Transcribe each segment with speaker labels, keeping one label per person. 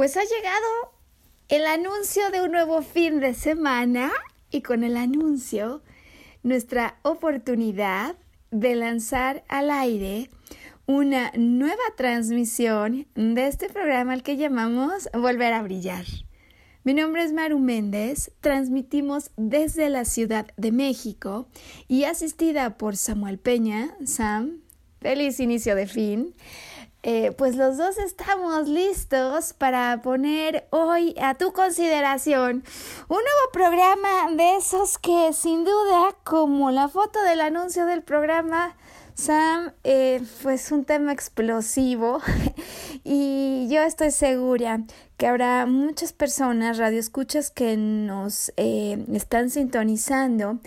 Speaker 1: Pues ha llegado el anuncio de un nuevo fin de semana y con el anuncio nuestra oportunidad de lanzar al aire una nueva transmisión de este programa al que llamamos Volver a Brillar. Mi nombre es Maru Méndez, transmitimos desde la Ciudad de México y asistida por Samuel Peña. Sam, feliz inicio de fin. Eh, pues los dos estamos listos para poner hoy a tu consideración un nuevo programa de esos que sin duda, como la foto del anuncio del programa, Sam, eh, pues un tema explosivo. Y yo estoy segura que habrá muchas personas, radioescuchas que nos eh, están sintonizando,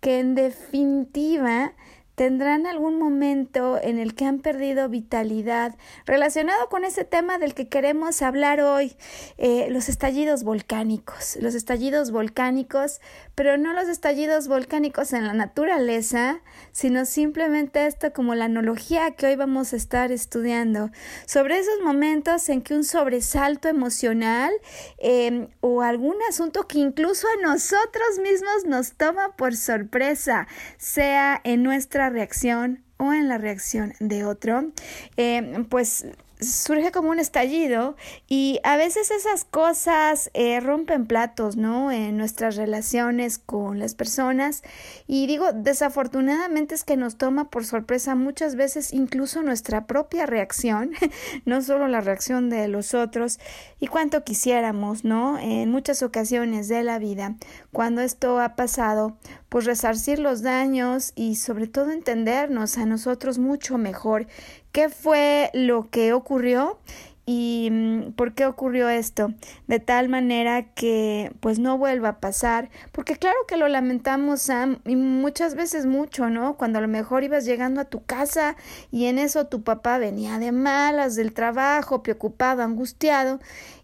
Speaker 1: que en definitiva tendrán algún momento en el que han perdido vitalidad relacionado con ese tema del que queremos hablar hoy, eh, los estallidos volcánicos, los estallidos volcánicos, pero no los estallidos volcánicos en la naturaleza, sino simplemente esto como la analogía que hoy vamos a estar estudiando, sobre esos momentos en que un sobresalto emocional em, o algún asunto que incluso a nosotros mismos nos toma por sorpresa, sea en nuestra reacción o en la reacción de otro, eh, pues surge como un estallido y a veces esas cosas eh, rompen platos, ¿no? En nuestras relaciones con las personas y digo, desafortunadamente es que nos toma por sorpresa muchas veces incluso nuestra propia reacción, no solo la reacción de los otros y cuánto quisiéramos, ¿no? En muchas ocasiones de la vida, cuando esto ha pasado, pues resarcir los daños y sobre todo entendernos a nosotros mucho mejor qué fue lo que ocurrió y mm, por qué ocurrió esto, de tal manera que pues no vuelva a pasar, porque claro que lo lamentamos Sam y muchas veces mucho, ¿no? Cuando a lo mejor ibas llegando a tu casa y en eso tu papá venía de malas del trabajo, preocupado, angustiado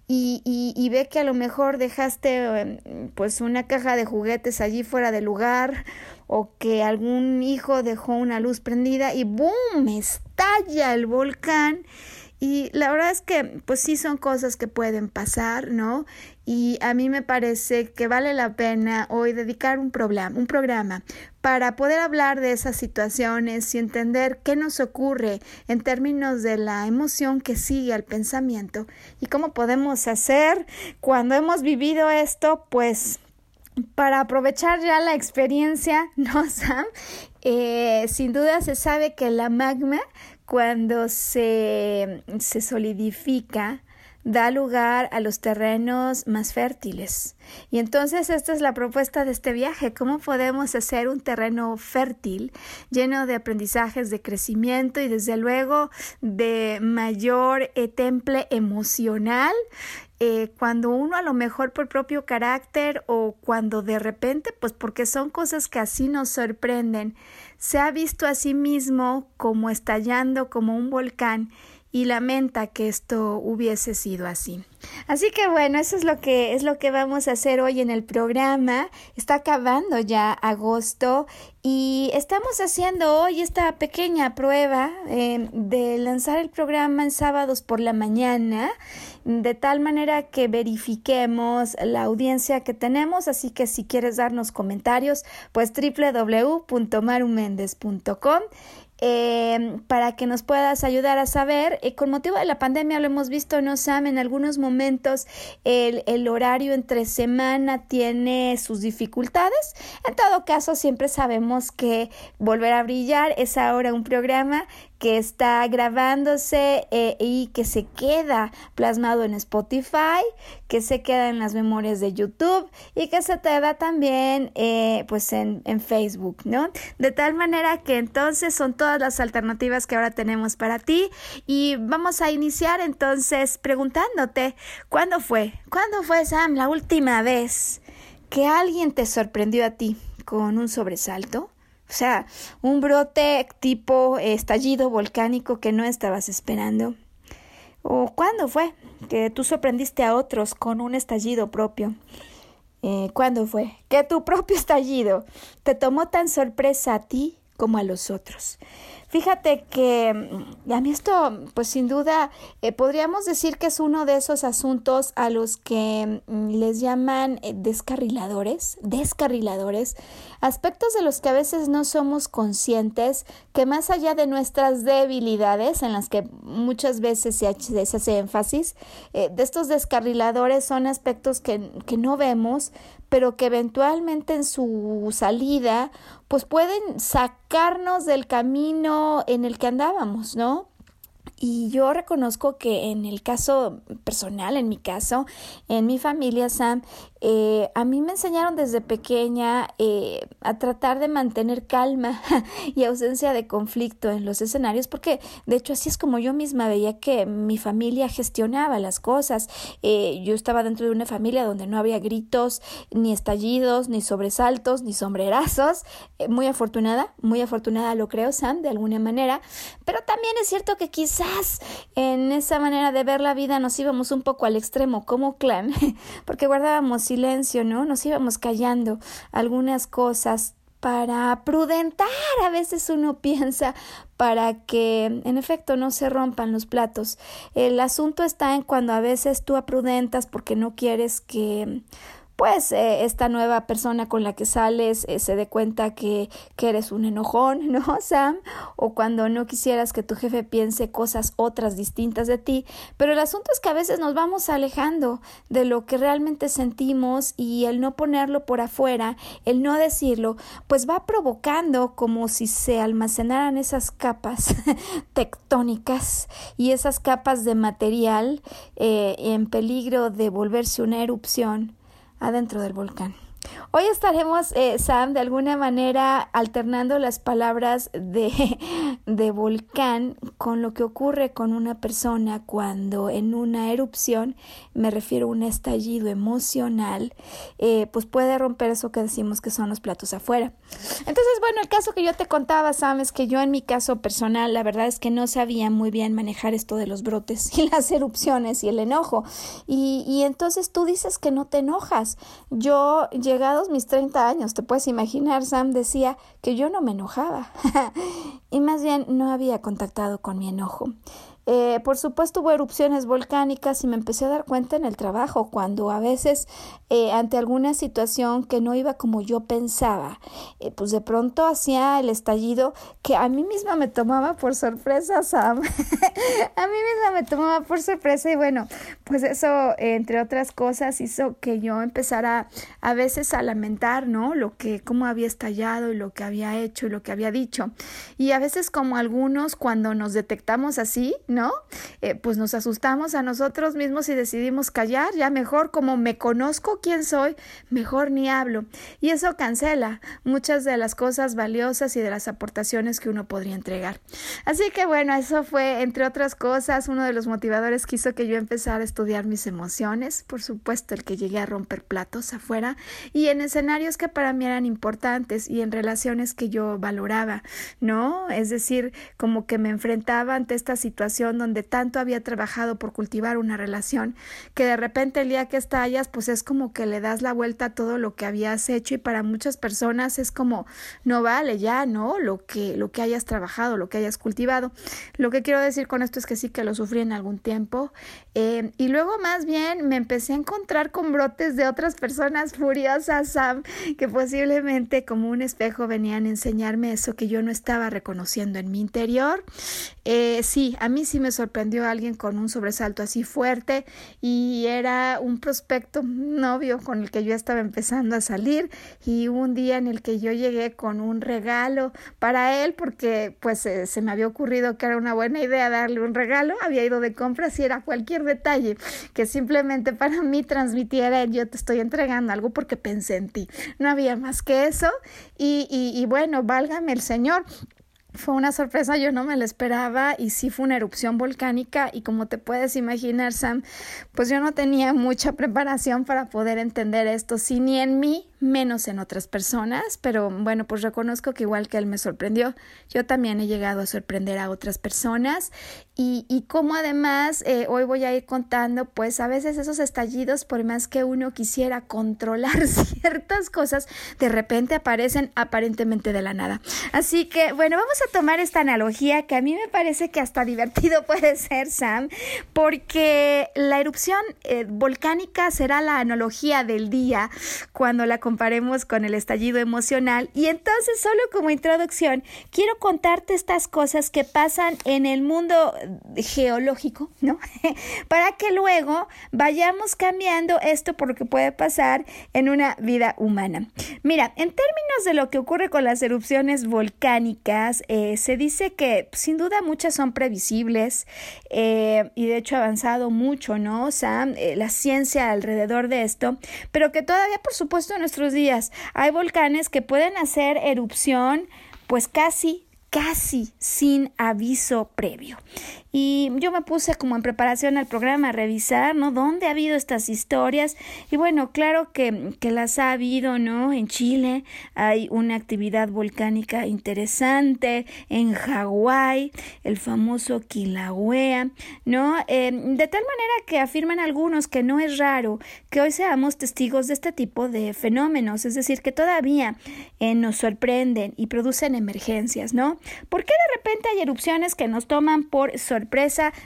Speaker 1: y, y, y, ve que a lo mejor dejaste em, pues una caja de juguetes allí fuera de lugar o que algún hijo dejó una luz prendida y ¡boom! estalla el volcán y la verdad es que pues sí son cosas que pueden pasar, ¿no? Y a mí me parece que vale la pena hoy dedicar un programa, un programa para poder hablar de esas situaciones y entender qué nos ocurre en términos de la emoción que sigue al pensamiento y cómo podemos hacer cuando hemos vivido esto, pues para aprovechar ya la experiencia, ¿no, Sam? Eh, sin duda se sabe que la magma cuando se, se solidifica, da lugar a los terrenos más fértiles. Y entonces esta es la propuesta de este viaje, cómo podemos hacer un terreno fértil, lleno de aprendizajes, de crecimiento y desde luego de mayor eh, temple emocional. Eh, cuando uno a lo mejor por propio carácter o cuando de repente, pues porque son cosas que así nos sorprenden, se ha visto a sí mismo como estallando como un volcán y lamenta que esto hubiese sido así. Así que bueno, eso es lo que es lo que vamos a hacer hoy en el programa. Está acabando ya agosto y estamos haciendo hoy esta pequeña prueba eh, de lanzar el programa en sábados por la mañana, de tal manera que verifiquemos la audiencia que tenemos. Así que si quieres darnos comentarios, pues www.marumendez.com eh, para que nos puedas ayudar a saber. Eh, con motivo de la pandemia lo hemos visto, ¿no, Sam? En algunos momentos el, el, horario entre semana tiene sus dificultades. En todo caso, siempre sabemos que Volver a Brillar es ahora un programa que está grabándose eh, y que se queda plasmado en Spotify, que se queda en las memorias de YouTube y que se te da también eh, pues en, en, Facebook, ¿no? De tal manera que entonces son todas las alternativas que ahora tenemos para ti y vamos a iniciar entonces preguntándote, ¿cuándo fue? ¿Cuándo fue, Sam, la última vez que alguien te sorprendió a ti con un sobresalto? O sea, un brote tipo estallido volcánico que no estabas esperando. ¿O cuándo fue que tú sorprendiste a otros con un estallido propio? Eh, ¿Cuándo fue que tu propio estallido te tomó tan sorpresa a ti como a los otros? Fíjate que mm, a mí esto, pues sin duda, eh, podríamos decir que es uno de esos asuntos a los que mm, les llaman eh, descarriladores, descarriladores, aspectos de los que a veces no somos conscientes, que más allá de nuestras debilidades, en las que muchas veces se, hace énfasis, eh, de estos descarriladores son aspectos que, que no vemos, pero que eventualmente en su salida pues pueden sacarnos del camino en el que andábamos, ¿no? Y yo reconozco que en el caso personal, en mi caso, en mi familia, Sam, eh, a mí me enseñaron desde pequeña eh, a tratar de mantener calma y ausencia de conflicto en los escenarios, porque de hecho así es como yo misma veía que mi familia gestionaba las cosas. Eh, yo estaba dentro de una familia donde no había gritos, ni estallidos, ni sobresaltos, ni sombrerazos. muy afortunada, muy afortunada lo creo, Sam, de alguna manera, pero también es cierto que quizá en esa manera de ver la vida nos íbamos un poco al extremo como clan, porque guardábamos silencio, ¿no? Nos íbamos callando algunas cosas para prudentar, a veces uno piensa, para que en efecto no se rompan los platos. El asunto está en cuando a veces tú aprudentas porque no quieres que pues eh, esta nueva persona con la que sales eh, se dé cuenta que, que, eres un enojón, ¿no, Sam? O cuando no quisieras que tu jefe piense cosas otras distintas de ti. Pero el asunto es que a veces nos vamos alejando de lo que realmente sentimos y el no ponerlo por afuera, el no decirlo, pues va provocando como si se almacenaran esas capas tectónicas y esas capas de material eh, en peligro de volverse una erupción adentro del volcán. Hoy estaremos, eh, Sam, de alguna manera alternando las palabras de, de volcán con lo que ocurre con una persona cuando en una erupción, me refiero a un estallido emocional, eh, pues puede romper eso que decimos que son los platos afuera. Entonces, bueno, el caso que yo te contaba, Sam, es que yo en mi caso personal, la verdad es que no sabía muy bien manejar esto de los brotes y las erupciones y el enojo. Y, y entonces tú dices que no te enojas. Yo llegados mis 30 años, te puedes imaginar, Sam decía que yo no me enojaba y más bien no había contactado con mi enojo. Eh, por supuesto hubo erupciones volcánicas y me empecé a dar cuenta en el trabajo cuando a veces eh, ante alguna situación que no iba como yo pensaba, eh, pues de pronto hacía el estallido que a mí misma me tomaba por sorpresa, Sam. a mí misma me tomaba por sorpresa y bueno, pues eso entre otras cosas hizo que yo empezara a veces a lamentar, ¿no? Lo que, cómo había estallado y lo que había hecho y lo que había dicho. Y a veces como algunos cuando nos detectamos así, ¿no? Eh, pues nos asustamos a nosotros mismos y decidimos callar, ya mejor como me conozco quién soy, mejor ni hablo. Y eso cancela muchas de las cosas valiosas y de las aportaciones que uno podría entregar. Así que bueno, eso fue, entre otras cosas, uno de los motivadores que hizo que yo empezara este estudiar mis emociones, por supuesto el que llegué a romper platos afuera y en escenarios que para mí eran importantes y en relaciones que yo valoraba, ¿no? Es decir, como que me enfrentaba ante esta situación donde tanto había trabajado por cultivar una relación que de repente el día que estallas pues es como que le das la vuelta a todo lo que habías hecho y para muchas personas es como no vale ya, ¿no? Lo que lo que hayas trabajado, lo que hayas cultivado. Lo que quiero decir con esto es que sí que lo sufrí en algún tiempo. Eh, y luego más bien me empecé a encontrar con brotes de otras personas furiosas, Sam, que posiblemente como un espejo venían a enseñarme eso que yo no estaba reconociendo en mi interior. Eh, sí, a mí sí me sorprendió alguien con un sobresalto así fuerte y era un prospecto, novio con el que yo estaba empezando a salir y un día en el que yo llegué con un regalo para él porque pues eh, se me había ocurrido que era una buena idea darle un regalo, había ido de compras y era cualquier detalle que simplemente para mí transmitiera yo te estoy entregando algo porque pensé en ti. No había más que eso y, y, bueno, válgame el Señor. Fue una sorpresa, yo no me lo esperaba y sí fue una erupción volcánica y como te puedes imaginar, Sam, pues yo no tenía mucha preparación para poder entender esto, si ni en mí menos en otras personas, pero bueno, pues reconozco que igual que él me sorprendió, yo también he llegado a sorprender a otras personas y, y como además eh, hoy voy a ir contando, pues a veces esos estallidos, por más que uno quisiera controlar ciertas cosas, de repente aparecen aparentemente de la nada. Así que bueno, vamos a tomar esta analogía que a mí me parece que hasta divertido puede ser, Sam, porque la erupción eh, volcánica será la analogía del día cuando la comparemos con el estallido emocional. Y entonces, solo como introducción, quiero contarte estas cosas que pasan en el mundo geológico, ¿no? Para que luego vayamos cambiando esto por lo que puede pasar en una vida humana. Mira, en términos de lo que ocurre con las erupciones volcánicas, eh, se dice que sin duda muchas son previsibles eh, y de hecho ha avanzado mucho, ¿no? O sea, eh, la ciencia alrededor de esto, pero que todavía, por supuesto, en días. Hay volcanes que pueden hacer erupción pues casi casi sin aviso previo. Y yo me puse como en preparación al programa a revisar, ¿no? ¿Dónde ha habido estas historias? Y bueno, claro que, que las ha habido, ¿no? En Chile hay una actividad volcánica interesante, en Hawái, el famoso Kilauea, ¿no? Eh, de tal manera que afirman algunos que no es raro que hoy seamos testigos de este tipo de fenómenos, es decir, que todavía eh, nos sorprenden y producen emergencias, ¿no? ¿Por qué de repente hay erupciones que nos toman por sorpresa?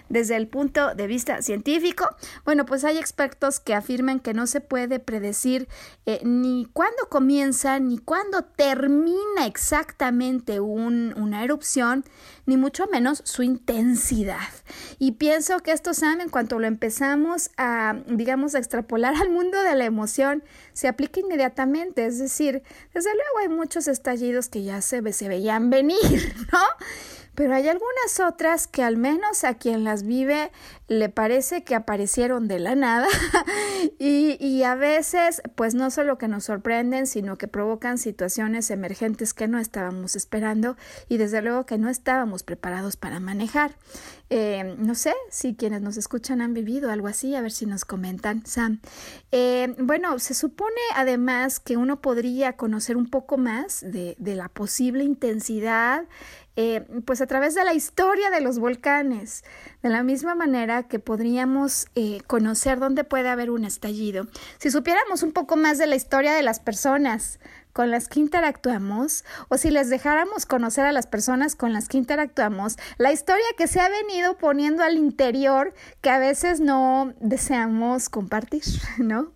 Speaker 1: desde el punto de vista científico? Bueno, pues hay expertos que afirman que no se puede predecir eh, ni cuándo comienza ni cuándo termina exactamente una erupción, ni mucho menos su intensidad. Y pienso que esto, Sam, en cuanto lo empezamos a, digamos, a extrapolar al mundo de la emoción, se aplica inmediatamente. Es decir, desde luego hay muchos estallidos que ya se, se veían venir, ¿no? Pero hay algunas otras que al menos a quien las vive le parece que aparecieron de la nada y, y, a veces pues no solo que nos sorprenden sino que provocan situaciones emergentes que no estábamos esperando y desde luego que no estábamos preparados para manejar. Eh, no sé si quienes nos escuchan han vivido algo así, a ver si nos comentan, Sam. Eh, bueno, se supone además que uno podría conocer un poco más de, de la posible intensidad eh, pues a través de la historia de los volcanes, de la misma manera que podríamos conocer dónde puede haber un estallido. Si supiéramos un poco más de la historia de las personas con las que interactuamos, o si les dejáramos conocer a las personas con las que interactuamos, la historia que se ha venido poniendo al interior que a veces no deseamos compartir, ¿no?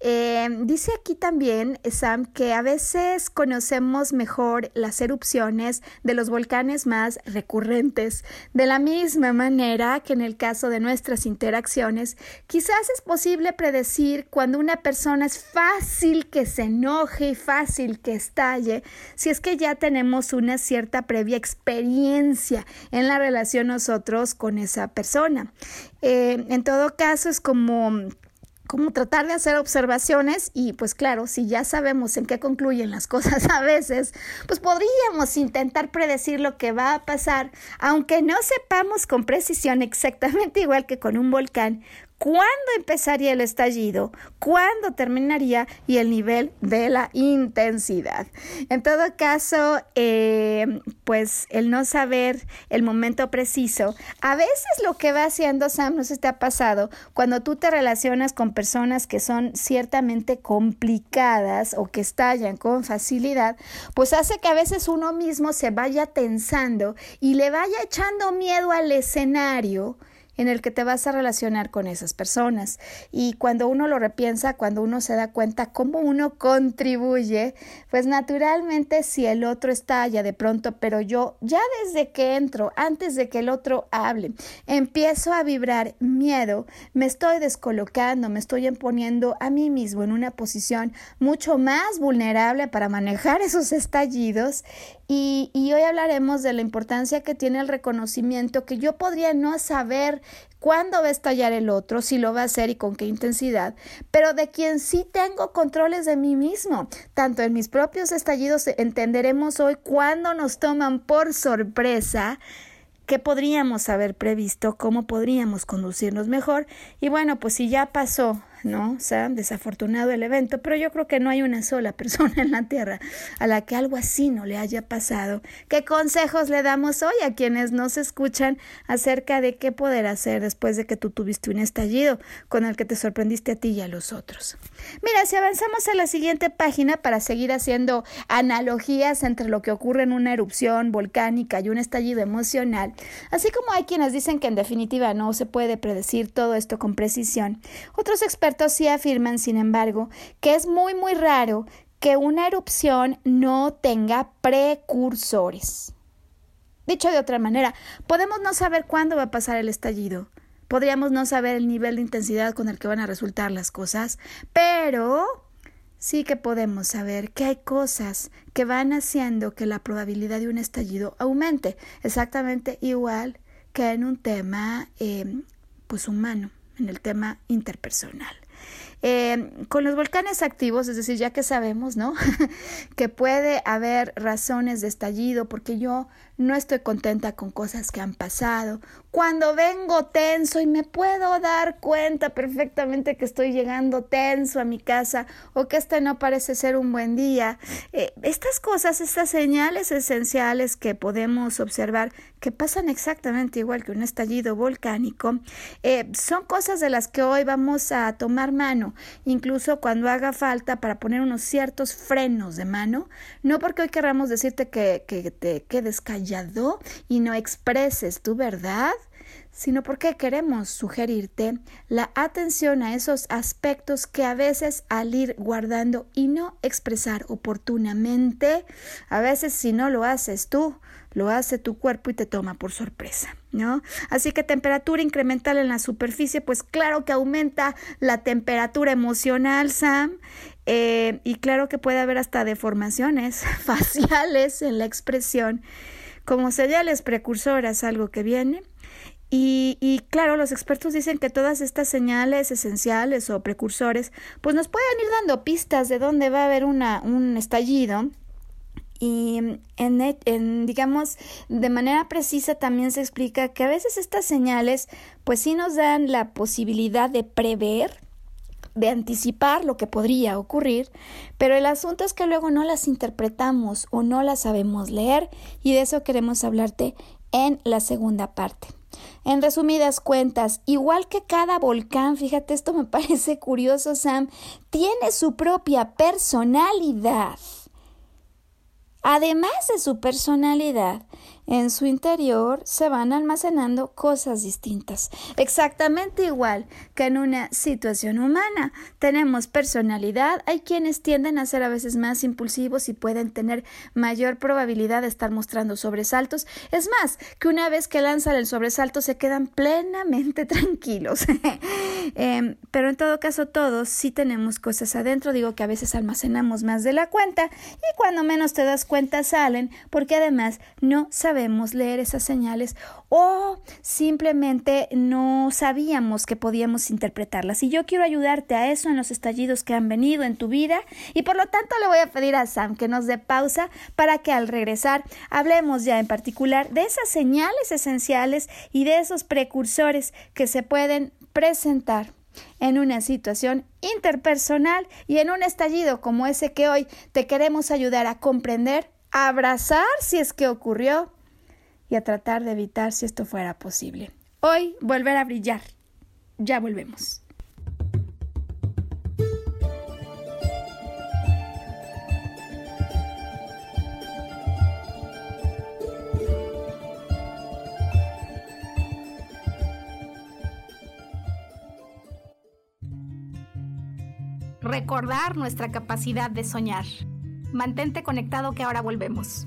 Speaker 1: Eh, dice aquí también, Sam, que a veces conocemos mejor las erupciones de los volcanes más recurrentes. De la misma manera que en el caso de nuestras interacciones, quizás es posible predecir cuando una persona es fácil que se enoje y fácil que estalle, si es que ya tenemos una cierta previa experiencia en la relación nosotros con esa persona. Eh, en todo caso, es como como tratar de hacer observaciones y pues claro, si ya sabemos en qué concluyen las cosas a veces, pues podríamos intentar predecir lo que va a pasar, aunque no sepamos con precisión exactamente igual que con un volcán, cuándo empezaría el estallido, cuándo terminaría y el nivel de la intensidad. En todo caso, eh, pues el no saber el momento preciso, a veces lo que va haciendo Sam, no se te ha pasado, cuando tú te relacionas con personas que son ciertamente complicadas o que estallan con facilidad, pues hace que a veces uno mismo se vaya tensando y le vaya echando miedo al escenario en el que te vas a relacionar con esas personas. Y cuando uno lo repiensa, cuando uno se da cuenta cómo uno contribuye, pues naturalmente si el otro estalla de pronto, pero yo ya desde que entro, antes de que el otro hable, empiezo a vibrar miedo, me estoy descolocando, me estoy imponiendo a mí mismo en una posición mucho más vulnerable para manejar esos estallidos y, y, hoy hablaremos de la importancia que tiene el reconocimiento, que yo podría no saber cuándo va a estallar el otro, si lo va a hacer y con qué intensidad, pero de quien sí tengo controles de mí mismo. Tanto en mis propios estallidos entenderemos hoy cuándo nos toman por sorpresa qué podríamos haber previsto, cómo podríamos conducirnos mejor. Y bueno, pues si ya pasó ¿no? O sea, desafortunado el evento, pero yo creo que no hay una sola persona en la Tierra a la que algo así no le haya pasado. ¿Qué consejos le damos hoy a quienes nos escuchan acerca de qué poder hacer después de que tú tuviste un estallido con el que te sorprendiste a ti y a los otros? Mira, si avanzamos a la siguiente página para seguir haciendo analogías entre lo que ocurre en una erupción volcánica y un estallido emocional, así como hay quienes dicen que en definitiva no se puede predecir todo esto con precisión, otros expertos expertos sí afirman, sin embargo, que es muy, muy raro que una erupción no tenga precursores. Dicho de otra manera, podemos no saber cuándo va a pasar el estallido, podríamos no saber el nivel de intensidad con el que van a resultar las cosas, pero sí que podemos saber que hay cosas que van haciendo que la probabilidad de un estallido aumente, exactamente igual que en un tema eh, pues humano en el tema interpersonal. Eh, con los volcanes activos, es decir, ya que sabemos, ¿no? que puede haber razones de estallido porque yo no estoy contenta con cosas que han pasado, cuando vengo tenso y me puedo dar cuenta perfectamente que estoy llegando tenso a mi casa o que este no parece ser un buen día. Eh, estas cosas, estas señales esenciales que podemos observar que pasan exactamente igual que un estallido volcánico, eh, son cosas de las que hoy vamos a tomar mano, incluso cuando haga falta para poner unos ciertos frenos de mano, no porque hoy querramos decirte que, que te quedes callado y no expreses tu verdad, sino porque queremos sugerirte la atención a esos aspectos que a veces al ir guardando y no expresar oportunamente, a veces si no lo haces tú, lo hace tu cuerpo y te toma por sorpresa, ¿no? Así que temperatura incremental en la superficie, pues claro que aumenta la temperatura emocional, Sam, eh, y claro que puede haber hasta deformaciones faciales en la expresión como señales precursoras, algo que viene, y, y, claro, los expertos dicen que todas estas señales esenciales o precursores, pues nos pueden ir dando pistas de dónde va a haber una, un estallido. Y en, en, digamos, de manera precisa también se explica que a veces estas señales, pues sí nos dan la posibilidad de prever, de anticipar lo que podría ocurrir, pero el asunto es que luego no las interpretamos o no las sabemos leer y de eso queremos hablarte en la segunda parte. En resumidas cuentas, igual que cada volcán, fíjate, esto me parece curioso, Sam, tiene su propia personalidad. Además de su personalidad, en su interior se van almacenando cosas distintas, exactamente igual que en una situación humana. Tenemos personalidad, hay quienes tienden a ser a veces más impulsivos y pueden tener mayor probabilidad de estar mostrando sobresaltos. Es más, que una vez que lanzan el sobresalto se quedan plenamente tranquilos. Em, pero en todo caso todos sí tenemos cosas adentro, digo que a veces almacenamos más de la cuenta y cuando menos te das cuenta salen porque además no sabemos leer esas señales o simplemente no sabíamos que podíamos interpretarlas. Y yo quiero ayudarte a eso en los estallidos que han venido en tu vida y por lo tanto le voy a pedir a Sam que nos dé pausa para que al regresar hablemos ya en particular de esas señales esenciales y de esos precursores que se pueden presentar en una situación interpersonal y en un estallido como ese que hoy te queremos ayudar a comprender, a abrazar si es que ocurrió y a tratar de evitar si esto fuera posible. Hoy volver a brillar. Ya volvemos. recordar nuestra capacidad de soñar. Mantente conectado que ahora volvemos.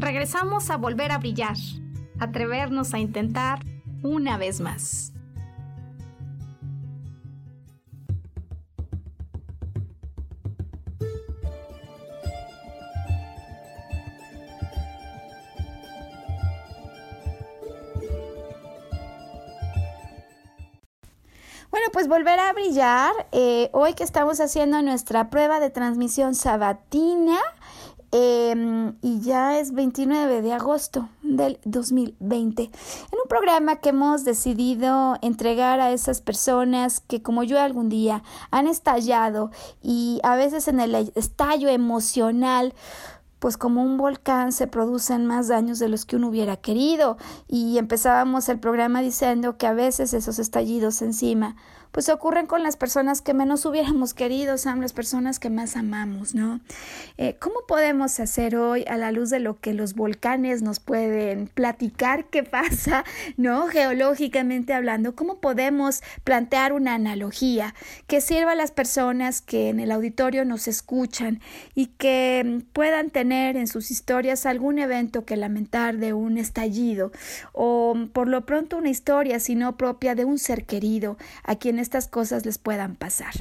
Speaker 1: Regresamos a volver a brillar, atrevernos a intentar una vez más. pues volver a brillar. Eh, hoy que estamos haciendo nuestra prueba de transmisión sabatina. Em, y ya es 29 de agosto del 2020. En un programa que hemos decidido entregar a esas personas que como yo algún día han estallado y a veces en el estallo emocional pues como un volcán se producen más daños de los que uno hubiera querido y empezábamos el programa diciendo que a veces esos estallidos encima pues ocurren con las personas que menos hubiéramos querido, son las personas que más amamos, ¿no? Eh, ¿Cómo podemos hacer hoy, a la luz de lo que los volcanes nos pueden platicar qué pasa, ¿no? Geológicamente hablando, ¿cómo podemos plantear una analogía que sirva a las personas que en el auditorio nos escuchan y que puedan tener en sus historias algún evento que lamentar de un estallido o por lo pronto una historia, sino propia de un ser querido a quien estas cosas les puedan pasar.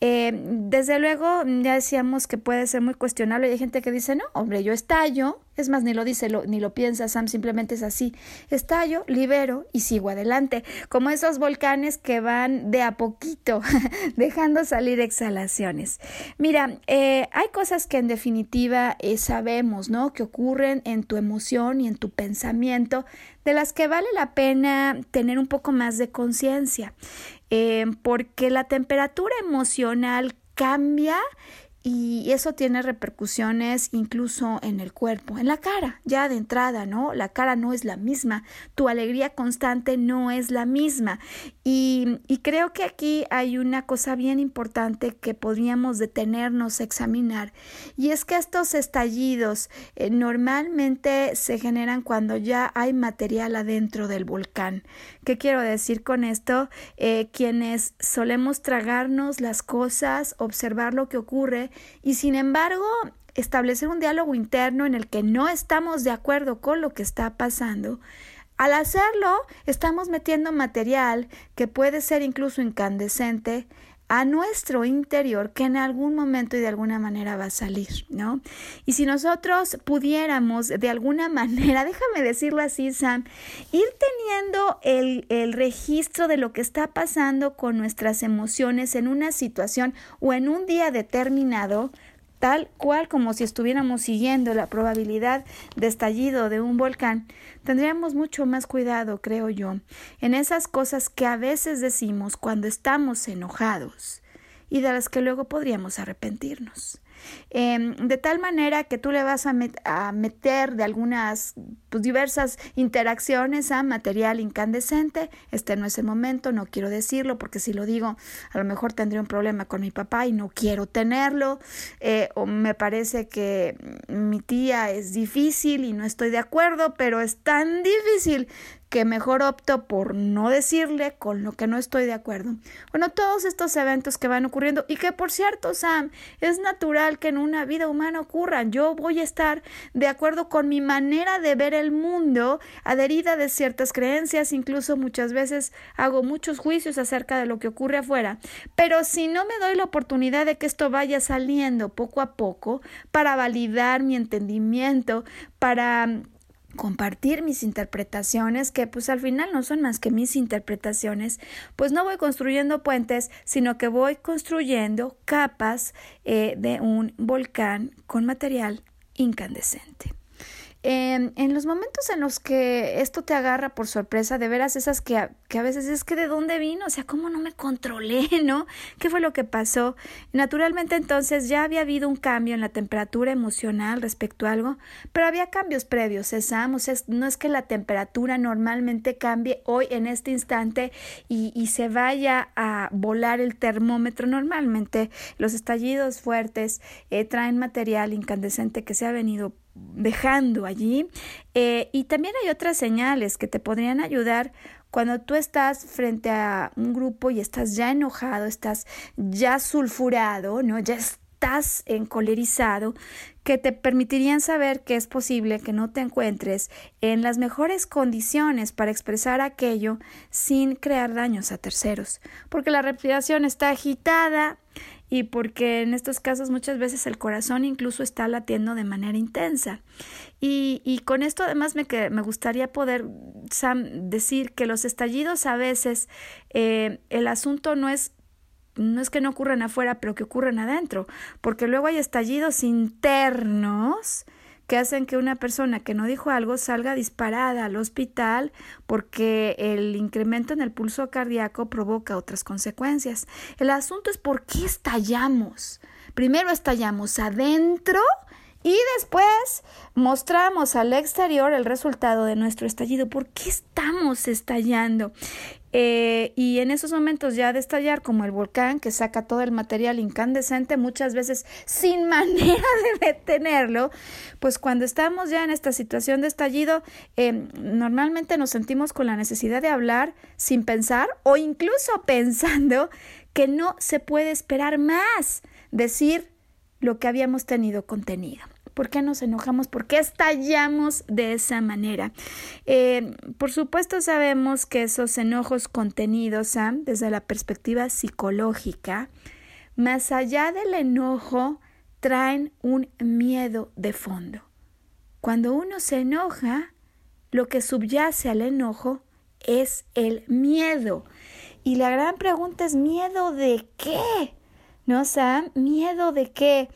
Speaker 1: Eh, desde luego, ya decíamos que puede ser muy cuestionable. Hay gente que dice, no, hombre, yo estallo, es más, ni lo dice ni lo piensa Sam, simplemente es así. Estallo, libero y sigo adelante. Como esos volcanes que van de a poquito, dejando salir exhalaciones. Mira, eh, hay cosas que en definitiva eh, sabemos, ¿no? Que ocurren en tu emoción y en tu pensamiento, de las que vale la pena tener un poco más de conciencia. Eh, porque la temperatura emocional cambia y eso tiene repercusiones incluso en el cuerpo, en la cara, ya de entrada, ¿no? La cara no es la misma, tu alegría constante no es la misma. Y, creo que aquí hay una cosa bien importante que podríamos detenernos a examinar, y es que estos estallidos eh, normalmente se generan cuando ya hay material adentro del volcán. ¿Qué quiero decir con esto? Eh, quienes solemos tragarnos las cosas, observar lo que ocurre, y sin embargo establecer un diálogo interno en el que no estamos de acuerdo con lo que está pasando, al hacerlo estamos metiendo material que puede ser incluso incandescente a nuestro interior que en algún momento y de alguna manera va a salir, ¿no? Y si nosotros pudiéramos de alguna manera, déjame decirlo así, Sam, ir teniendo el, el registro de lo que está pasando con nuestras emociones en una situación o en un día determinado, tal cual como si estuviéramos siguiendo la probabilidad de estallido de un volcán, tendríamos mucho más cuidado, creo yo, en esas cosas que a veces decimos cuando estamos enojados y de las que luego podríamos arrepentirnos. Em, de tal manera que tú le vas a, meter de algunas pues, diversas interacciones a material incandescente. Este no es el momento, no quiero decirlo porque si lo digo a lo mejor tendría un problema con mi papá y no quiero tenerlo. Eh, o me parece que mi tía es difícil y no estoy de acuerdo, pero es tan difícil que mejor opto por no decirle con lo que no estoy de acuerdo. Bueno, todos estos eventos que van ocurriendo y que por cierto, Sam, es natural que en una vida humana ocurran. Yo voy a estar de acuerdo con mi manera de ver el mundo, adherida de ciertas creencias, incluso muchas veces hago muchos juicios acerca de lo que ocurre afuera. Pero si no me doy la oportunidad de que esto vaya saliendo poco a poco para validar mi entendimiento, para compartir mis interpretaciones, que pues al final no son más que mis interpretaciones, pues no voy construyendo puentes, sino que voy construyendo capas eh, de un volcán con material incandescente. En los momentos en los que esto te agarra por sorpresa, de veras esas que a, que a veces es que de dónde vino, o sea, cómo no me controlé, ¿no? ¿Qué fue lo que pasó? Naturalmente entonces ya había habido un cambio en la temperatura emocional respecto a algo, pero había cambios previos, esa, o sea, no es que la temperatura normalmente cambie hoy en este instante y, y se vaya a volar el termómetro. Normalmente los estallidos fuertes eh, traen material incandescente que se ha venido dejando allí. Eh, y también hay otras señales que te podrían ayudar cuando tú estás frente a un grupo y estás ya enojado, estás ya sulfurado, ¿no? Ya estás encolerizado, que te permitirían saber que es posible que no te encuentres en las mejores condiciones para expresar aquello sin crear daños a terceros, porque la respiración está agitada, y porque en estos casos muchas veces el corazón incluso está latiendo de manera intensa. Y, y con esto además me, que, me gustaría poder decir que los estallidos a veces eh, el asunto no es no es que no ocurran afuera, pero que ocurran adentro, porque luego hay estallidos internos que hacen que una persona que no dijo algo salga disparada al hospital porque el incremento en el pulso cardíaco provoca otras consecuencias. El asunto es por qué estallamos. Primero estallamos adentro y después mostramos al exterior el resultado de nuestro estallido. ¿Por qué estamos estallando? Eh, y en esos momentos ya de estallar, como el volcán que saca todo el material incandescente, muchas veces sin manera de detenerlo, pues cuando estamos ya en esta situación de estallido, em, normalmente nos sentimos con la necesidad de hablar sin pensar o incluso pensando que no se puede esperar más decir lo que habíamos tenido contenido. ¿Por qué nos enojamos? ¿Por qué estallamos de esa manera? Eh, por supuesto sabemos que esos enojos contenidos, desde la perspectiva psicológica, más allá del enojo, traen un miedo de fondo. Cuando uno se enoja, lo que subyace al enojo es el miedo. Y la gran pregunta es, ¿miedo de qué? ¿No, Sam? ¿Miedo de qué?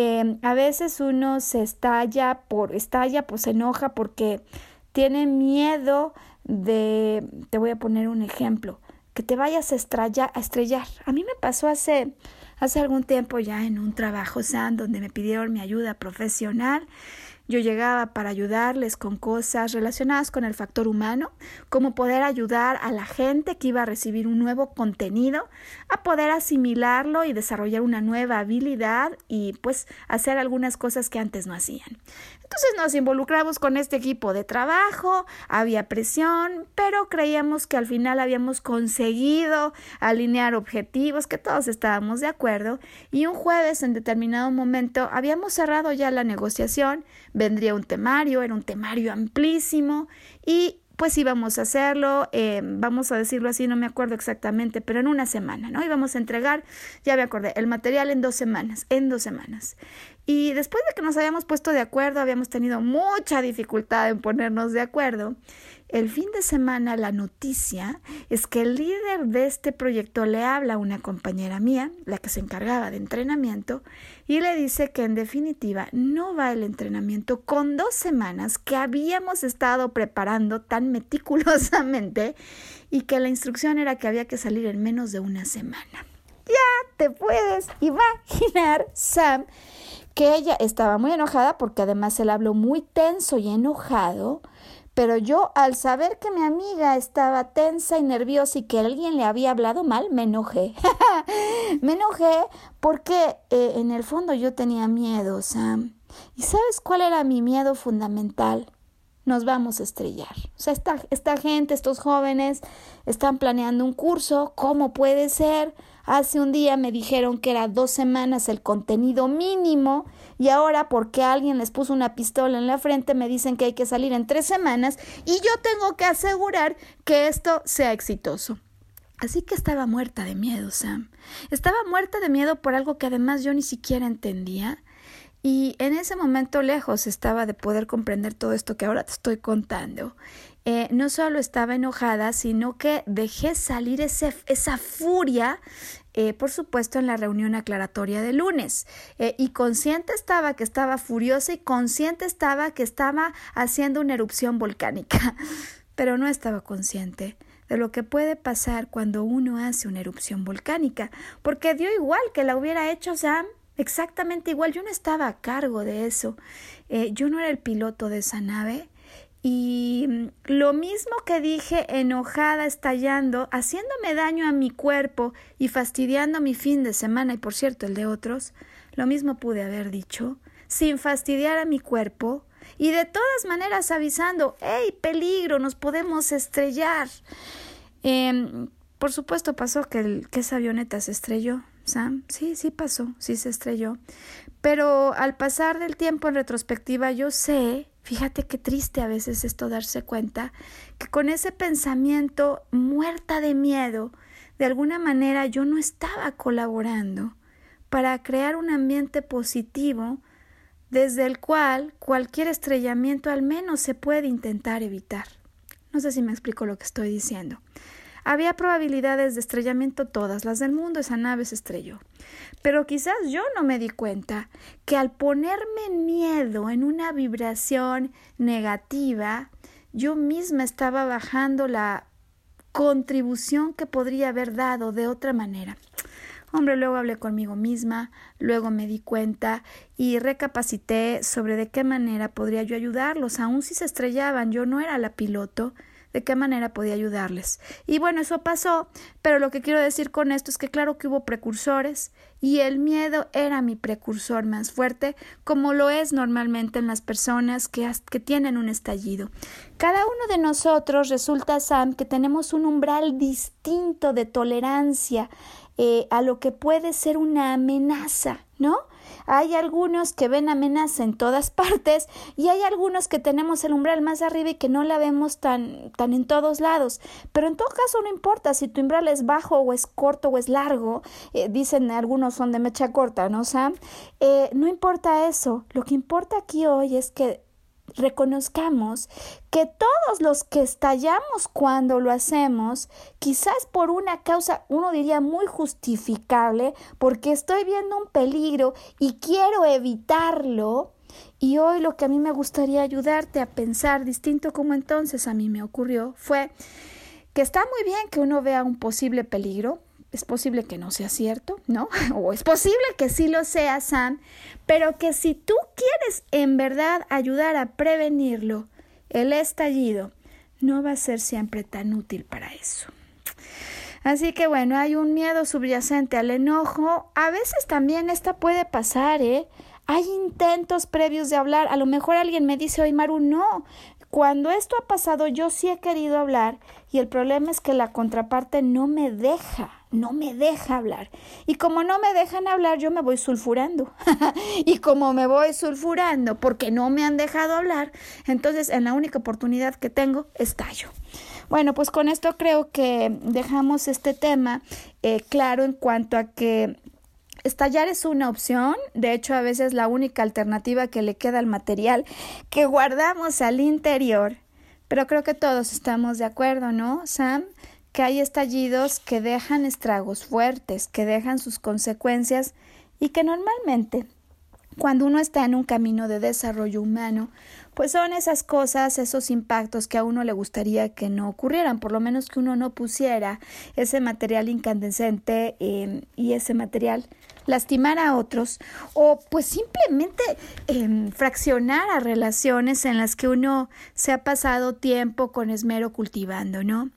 Speaker 1: Em, a veces uno se estalla por, estalla, pues se enoja porque tiene miedo de, te voy a poner un ejemplo, que te vayas a, estrella, a estrellar. A mí me pasó hace, hace algún tiempo ya en un trabajo, Sam, donde me pidieron mi ayuda profesional yo llegaba para ayudarles con cosas relacionadas con el factor humano, como poder ayudar a la gente que iba a recibir un nuevo contenido, a poder asimilarlo y desarrollar una nueva habilidad y pues hacer algunas cosas que antes no hacían. Entonces nos involucramos con este equipo de trabajo, había presión, pero creíamos que al final habíamos conseguido alinear objetivos, que todos estábamos de acuerdo, y un jueves en determinado momento habíamos cerrado ya la negociación, vendría un temario, era un temario amplísimo, y pues íbamos a hacerlo, eh, vamos a decirlo así, no me acuerdo exactamente, pero en una semana, ¿no? Íbamos a entregar, ya me acordé, el material en dos semanas, en dos semanas. Y después de que nos habíamos puesto de acuerdo, habíamos tenido mucha dificultad en ponernos de acuerdo. El fin de semana la noticia es que el líder de este proyecto le habla a una compañera mía, la que se encargaba de entrenamiento, y le dice que en definitiva no va el entrenamiento con dos semanas que habíamos estado preparando tan meticulosamente y que la instrucción era que había que salir en menos de una semana. Ya te puedes imaginar, Sam, que ella estaba muy enojada porque además él habló muy tenso y enojado pero yo, al saber que mi amiga estaba tensa y nerviosa y que alguien le había hablado mal, me enojé. me enojé porque eh, en el fondo yo tenía miedo, Sam. ¿Y sabes cuál era mi miedo fundamental? Nos vamos a estrellar. O sea, esta, esta gente, estos jóvenes, están planeando un curso. ¿Cómo puede ser? Hace un día me dijeron que era dos semanas el contenido mínimo y ahora porque alguien les puso una pistola en la frente me dicen que hay que salir en tres semanas y yo tengo que asegurar que esto sea exitoso. Así que estaba muerta de miedo, Sam. Estaba muerta de miedo por algo que además yo ni siquiera entendía. Y en ese momento lejos estaba de poder comprender todo esto que ahora te estoy contando. Eh, no solo estaba enojada, sino que dejé salir esa furia, eh, por supuesto, en la reunión aclaratoria de lunes. Eh, y consciente estaba que estaba furiosa y consciente estaba que estaba haciendo una erupción volcánica, pero no estaba consciente de lo que puede pasar cuando uno hace una erupción volcánica, porque dio igual que la hubiera hecho Sam, exactamente igual, yo no estaba a cargo de eso, yo no era el piloto de esa nave, y mm, lo mismo que dije, enojada, estallando, haciéndome daño a mi cuerpo y fastidiando mi fin de semana y por cierto el de otros, lo mismo pude haber dicho, sin fastidiar a mi cuerpo y de todas maneras avisando, ¡hey, peligro! Nos podemos estrellar. Em, por supuesto pasó que, esa avioneta se estrelló, Sam. Sí, sí pasó, sí se estrelló. Pero al pasar del tiempo en retrospectiva yo sé Fíjate qué triste a veces esto darse cuenta que con ese pensamiento muerta de miedo, de alguna manera yo no estaba colaborando para crear un ambiente positivo desde el cual cualquier estrellamiento al menos se puede intentar evitar. No sé si me explico lo que estoy diciendo. Había probabilidades de estrellamiento todas las del mundo, esa nave se estrelló. Pero quizás yo no me di cuenta que al ponerme miedo, en una vibración negativa, yo misma estaba bajando la contribución que podría haber dado de otra manera. Hombre, luego hablé conmigo misma, luego me di cuenta y recapacité sobre de qué manera podría yo ayudarlos, aun si se estrellaban, yo no era la piloto, de qué manera podía ayudarles. Y bueno, eso pasó, pero lo que quiero decir con esto es que claro que hubo precursores y el miedo era mi precursor más fuerte, como lo es normalmente en las personas que, que tienen un estallido. Cada uno de nosotros resulta, Sam, que tenemos un umbral distinto de tolerancia eh, a lo que puede ser una amenaza, ¿no? Hay algunos que ven amenaza en todas partes y hay algunos que tenemos el umbral más arriba y que no la vemos tan, tan en todos lados. Pero en todo caso no importa si tu umbral es bajo o es corto o es largo. Eh, dicen algunos son de mecha corta, ¿no, Sam? Eh, no importa eso. Lo que importa aquí hoy es que reconozcamos que todos los que estallamos cuando lo hacemos, quizás por una causa, uno diría muy justificable, porque estoy viendo un peligro y quiero evitarlo, y hoy lo que a mí me gustaría ayudarte a pensar distinto como entonces a mí me ocurrió fue que está muy bien que uno vea un posible peligro, es posible que no sea cierto, ¿no? O es posible que sí lo sea, Sam, pero que si tú quieres en verdad ayudar a prevenirlo, el estallido no va a ser siempre tan útil para eso. Así que bueno, hay un miedo subyacente al enojo. A veces también esta puede pasar, ¿eh? Hay intentos previos de hablar. A lo mejor alguien me dice, oye Maru, no, Cuando esto ha pasado, yo sí he querido hablar y el problema es que la contraparte no me deja, no me deja hablar. Y como no me dejan hablar, yo me voy sulfurando. y como me voy sulfurando porque no me han dejado hablar, entonces en la única oportunidad que tengo, estallo. Bueno, pues con esto creo que dejamos este tema eh, claro en cuanto a que Estallar es una opción, de hecho a veces la única alternativa que le queda al material que guardamos al interior, pero creo que todos estamos de acuerdo, ¿no, Sam? Que hay estallidos que dejan estragos fuertes, que dejan sus consecuencias y que normalmente cuando uno está en un camino de desarrollo humano, pues son esas cosas, esos impactos que a uno le gustaría que no ocurrieran, por lo menos que uno no pusiera ese material incandescente eh, y ese material lastimar a otros o pues simplemente em, fraccionar a relaciones en las que uno se ha pasado tiempo con esmero cultivando, ¿no?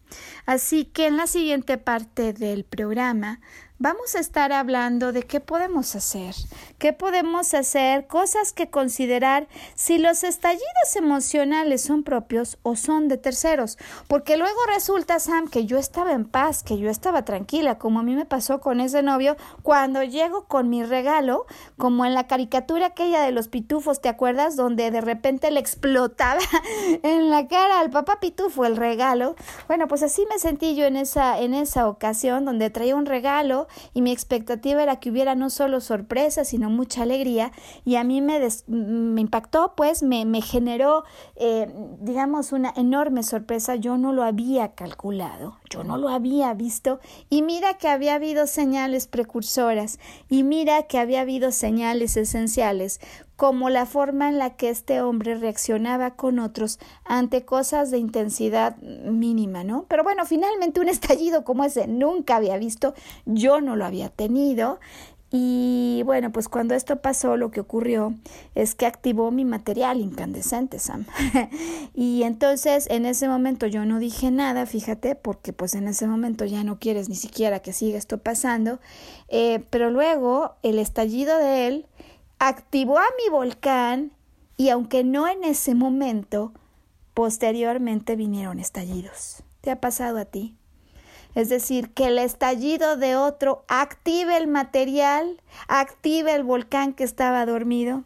Speaker 1: Así que en la siguiente parte del programa vamos a estar hablando de qué podemos hacer, qué podemos hacer, cosas que considerar si los estallidos emocionales son propios o son de terceros, porque luego resulta, Sam, que yo estaba en paz, que yo estaba tranquila, como a mí me pasó con ese novio, cuando llego con mi regalo, como en la caricatura aquella de los pitufos, ¿te acuerdas? Donde de repente le explotaba en la cara al papá pitufo el regalo. Bueno, pues así me sentí yo en esa, en esa ocasión, donde traía un regalo y mi expectativa era que hubiera no solo sorpresa, sino mucha alegría y a mí me, me impactó, pues me, me generó, eh, digamos, una enorme sorpresa. Yo no lo había calculado, yo no lo había visto y mira que había habido señales precursoras y mira que había habido señales esenciales como la forma en la que este hombre reaccionaba con otros ante cosas de intensidad mínima, ¿no? Pero bueno, finalmente un estallido como ese nunca había visto, yo no lo había tenido y bueno, pues cuando esto pasó, lo que ocurrió es que activó mi material incandescente, Sam. y entonces en ese momento yo no dije nada, fíjate, porque pues en ese momento ya no quieres ni siquiera que siga esto pasando. Eh, pero luego el estallido de él activó a mi volcán y aunque no en ese momento, posteriormente vinieron estallidos. ¿Te ha pasado a ti? Es decir, que el estallido de otro active el material, active el volcán que estaba dormido.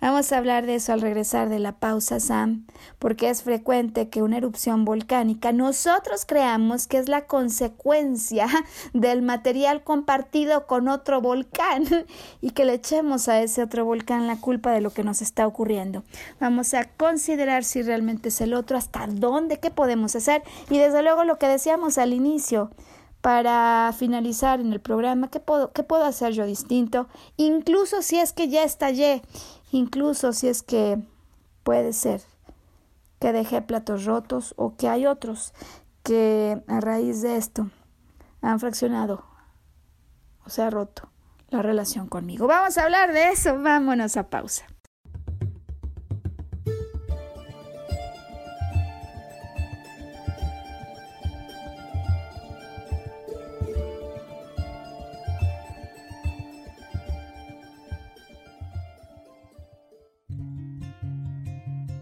Speaker 1: Vamos a hablar de eso al regresar de la pausa, Sam, porque es frecuente que una erupción volcánica nosotros creamos que es la consecuencia del material compartido con otro volcán y que le echemos a ese otro volcán la culpa de lo que nos está ocurriendo. Vamos a considerar si realmente es el otro, hasta dónde, qué podemos hacer y desde luego lo que decíamos al inicio para finalizar en el programa, ¿qué puedo, qué puedo hacer yo distinto? Incluso si es que ya estallé incluso si es que puede ser que dejé platos rotos o que hay otros que a raíz de esto han fraccionado o se ha roto la relación conmigo. Vamos a hablar de eso, vámonos a pausa.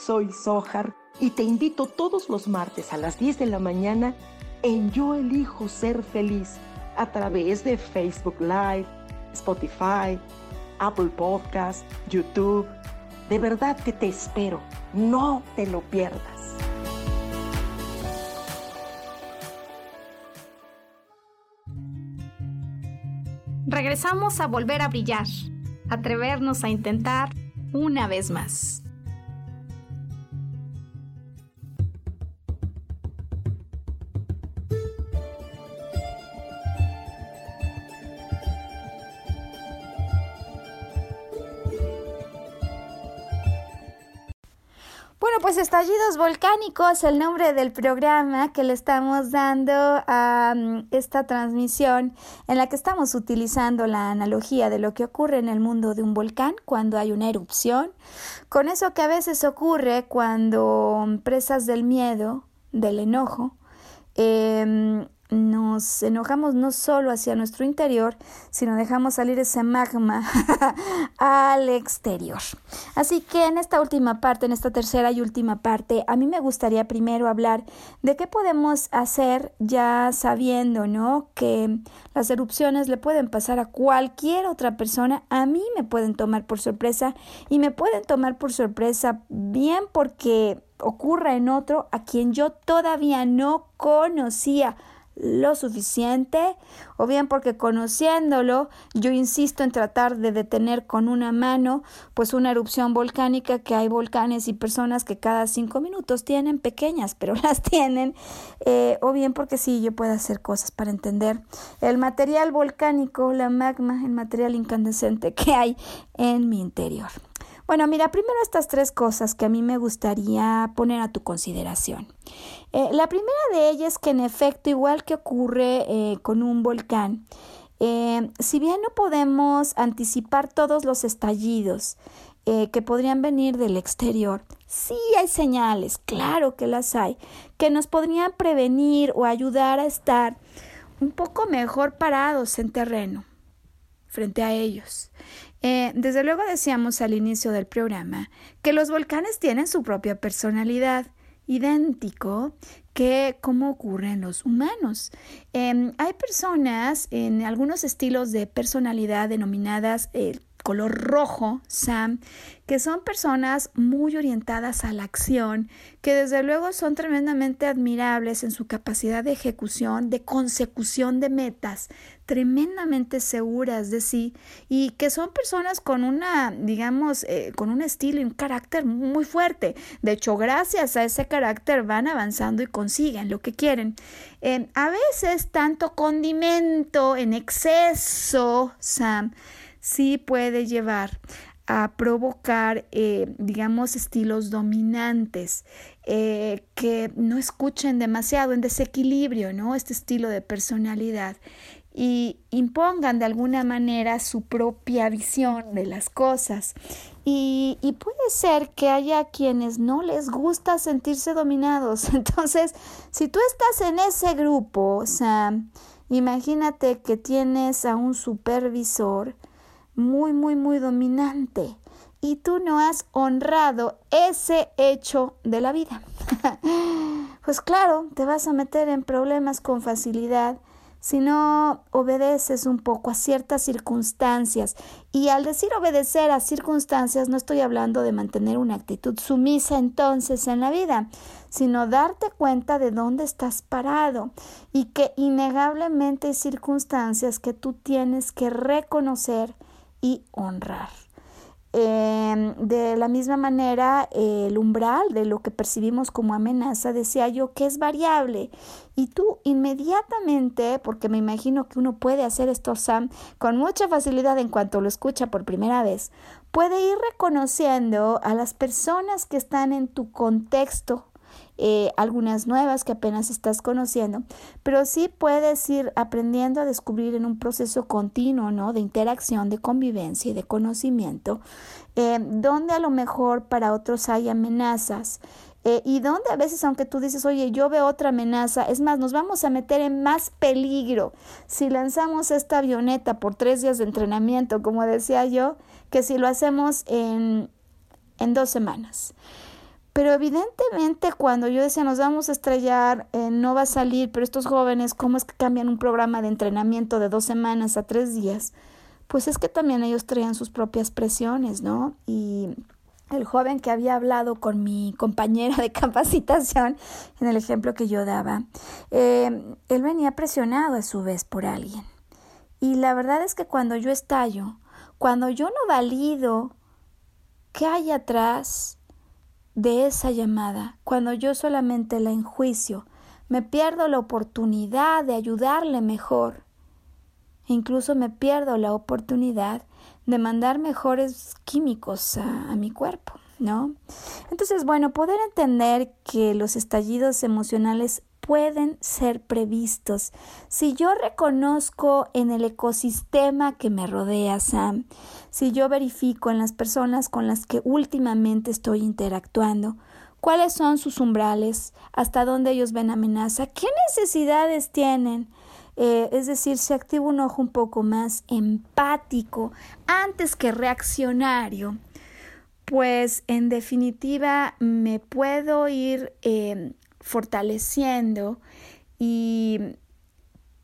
Speaker 2: Soy Sohar y te invito todos los martes a las 10 de la mañana en Yo Elijo Ser Feliz a través de Facebook Live, Spotify, Apple Podcast, YouTube. De verdad que te espero. No te lo pierdas.
Speaker 3: Regresamos a volver a brillar, atrevernos a intentar una vez más.
Speaker 1: Pues Estallidos Volcánicos, el nombre del programa que le estamos dando a mm, esta transmisión en la que estamos utilizando la analogía de lo que ocurre en el mundo de un volcán cuando hay una erupción, con eso que a veces ocurre cuando presas del miedo, del enojo, eh, nos enojamos no solo hacia nuestro interior, sino dejamos salir ese magma al exterior. Así que en esta última parte, en esta tercera y última parte, a mí me gustaría primero hablar de qué podemos hacer ya sabiendo, ¿no? Que las erupciones le pueden pasar a cualquier otra persona, a mí me pueden tomar por sorpresa y me pueden tomar por sorpresa bien porque ocurra en otro a quien yo todavía no conocía lo suficiente o bien porque conociéndolo yo insisto en tratar de detener con una mano pues una erupción volcánica que hay volcanes y personas que cada cinco minutos tienen pequeñas pero las tienen eh, o bien porque sí yo puedo hacer cosas para entender el material volcánico la magma el material incandescente que hay en mi interior bueno, mira, primero estas tres cosas que a mí me gustaría poner a tu consideración. Eh, la primera de ellas es que en efecto, igual que ocurre eh, con un volcán, eh, si bien no podemos anticipar todos los estallidos que podrían venir del exterior, sí hay señales, claro que las hay, que nos podrían prevenir o ayudar a estar un poco mejor parados en terreno frente a ellos. Eh, desde luego decíamos al inicio del programa que los volcanes tienen su propia personalidad, idéntico que como ocurre en los humanos. Em, hay personas en algunos estilos de personalidad denominadas eh, color rojo, Sam, que son personas muy orientadas a la acción, que desde luego son tremendamente admirables en su capacidad de ejecución, de consecución de metas, tremendamente seguras de sí y que son personas con una, digamos, eh, con un estilo y un carácter muy fuerte. De hecho, gracias a ese carácter van avanzando y consiguen lo que quieren. Eh, a veces tanto condimento en exceso, Sam, sí puede llevar a provocar, eh, digamos, estilos dominantes eh, que no escuchen demasiado en desequilibrio, ¿no? Este estilo de personalidad y impongan de alguna manera su propia visión de las cosas. Y, y, puede ser que haya quienes no les gusta sentirse dominados. Entonces, si tú estás en ese grupo, Sam, imagínate que tienes a un supervisor muy, muy, muy dominante y tú no has honrado ese hecho de la vida. pues claro, te vas a meter en problemas con facilidad si no obedeces un poco a ciertas circunstancias. Y al decir obedecer a circunstancias, no estoy hablando de mantener una actitud sumisa entonces en la vida, sino darte cuenta de dónde estás parado y que innegablemente hay circunstancias que tú tienes que reconocer y honrar. Em, de la misma manera, el umbral de lo que percibimos como amenaza, decía yo, que es variable. Y tú inmediatamente, porque me imagino que uno puede hacer esto, Sam, con mucha facilidad en cuanto lo escucha por primera vez, puede ir reconociendo a las personas que están en tu contexto eh, algunas nuevas que apenas estás conociendo, pero sí puedes ir aprendiendo a descubrir en un proceso continuo, ¿no? De interacción, de convivencia y de conocimiento, eh, donde a lo mejor para otros hay amenazas. Eh, y donde a veces, aunque tú dices, oye, yo veo otra amenaza, es más, nos vamos a meter en más peligro si lanzamos esta avioneta por tres días de entrenamiento, como decía yo, que si lo hacemos en, en dos semanas. Pero evidentemente cuando yo decía nos vamos a estrellar, eh, no va a salir, pero estos jóvenes, ¿cómo es que cambian un programa de entrenamiento de dos semanas a tres días? Pues es que también ellos traían sus propias presiones, ¿no? Y el joven que había hablado con mi compañera de capacitación, en el ejemplo que yo daba, eh, él venía presionado a su vez por alguien. Y la verdad es que cuando yo estallo, cuando yo no valido qué hay atrás, de esa llamada, cuando yo solamente la enjuicio, me pierdo la oportunidad de ayudarle mejor. Incluso me pierdo la oportunidad de mandar mejores químicos a, a mi cuerpo, ¿no? Entonces, bueno, poder entender que los estallidos emocionales pueden ser previstos. Si yo reconozco en el ecosistema que me rodea, Sam, si yo verifico en las personas con las que últimamente estoy interactuando, cuáles son sus umbrales, hasta dónde ellos ven amenaza, qué necesidades tienen. Eh, es decir, se activa un ojo un poco más empático antes que reaccionario, pues en definitiva me puedo ir eh, fortaleciendo y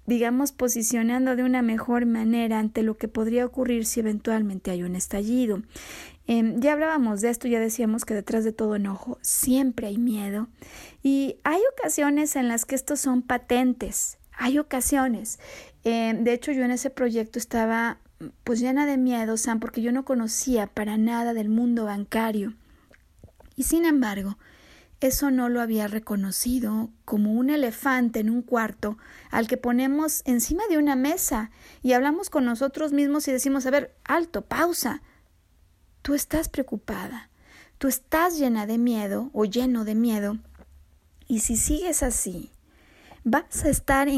Speaker 1: digamos, posicionando de una mejor manera ante lo que podría ocurrir si eventualmente hay un estallido. Em, ya hablábamos de esto, ya decíamos que detrás de todo enojo siempre hay miedo y hay ocasiones en las que estos son patentes, hay ocasiones. Em, de hecho, yo en ese proyecto estaba pues llena de miedo, Sam, porque yo no conocía para nada del mundo bancario. Y sin embargo, eso no lo había reconocido como un elefante en un cuarto al que ponemos encima de una mesa y hablamos con nosotros mismos y decimos, a ver, alto, pausa. Tú estás preocupada, tú estás llena de miedo o lleno de miedo y si sigues así, vas a estar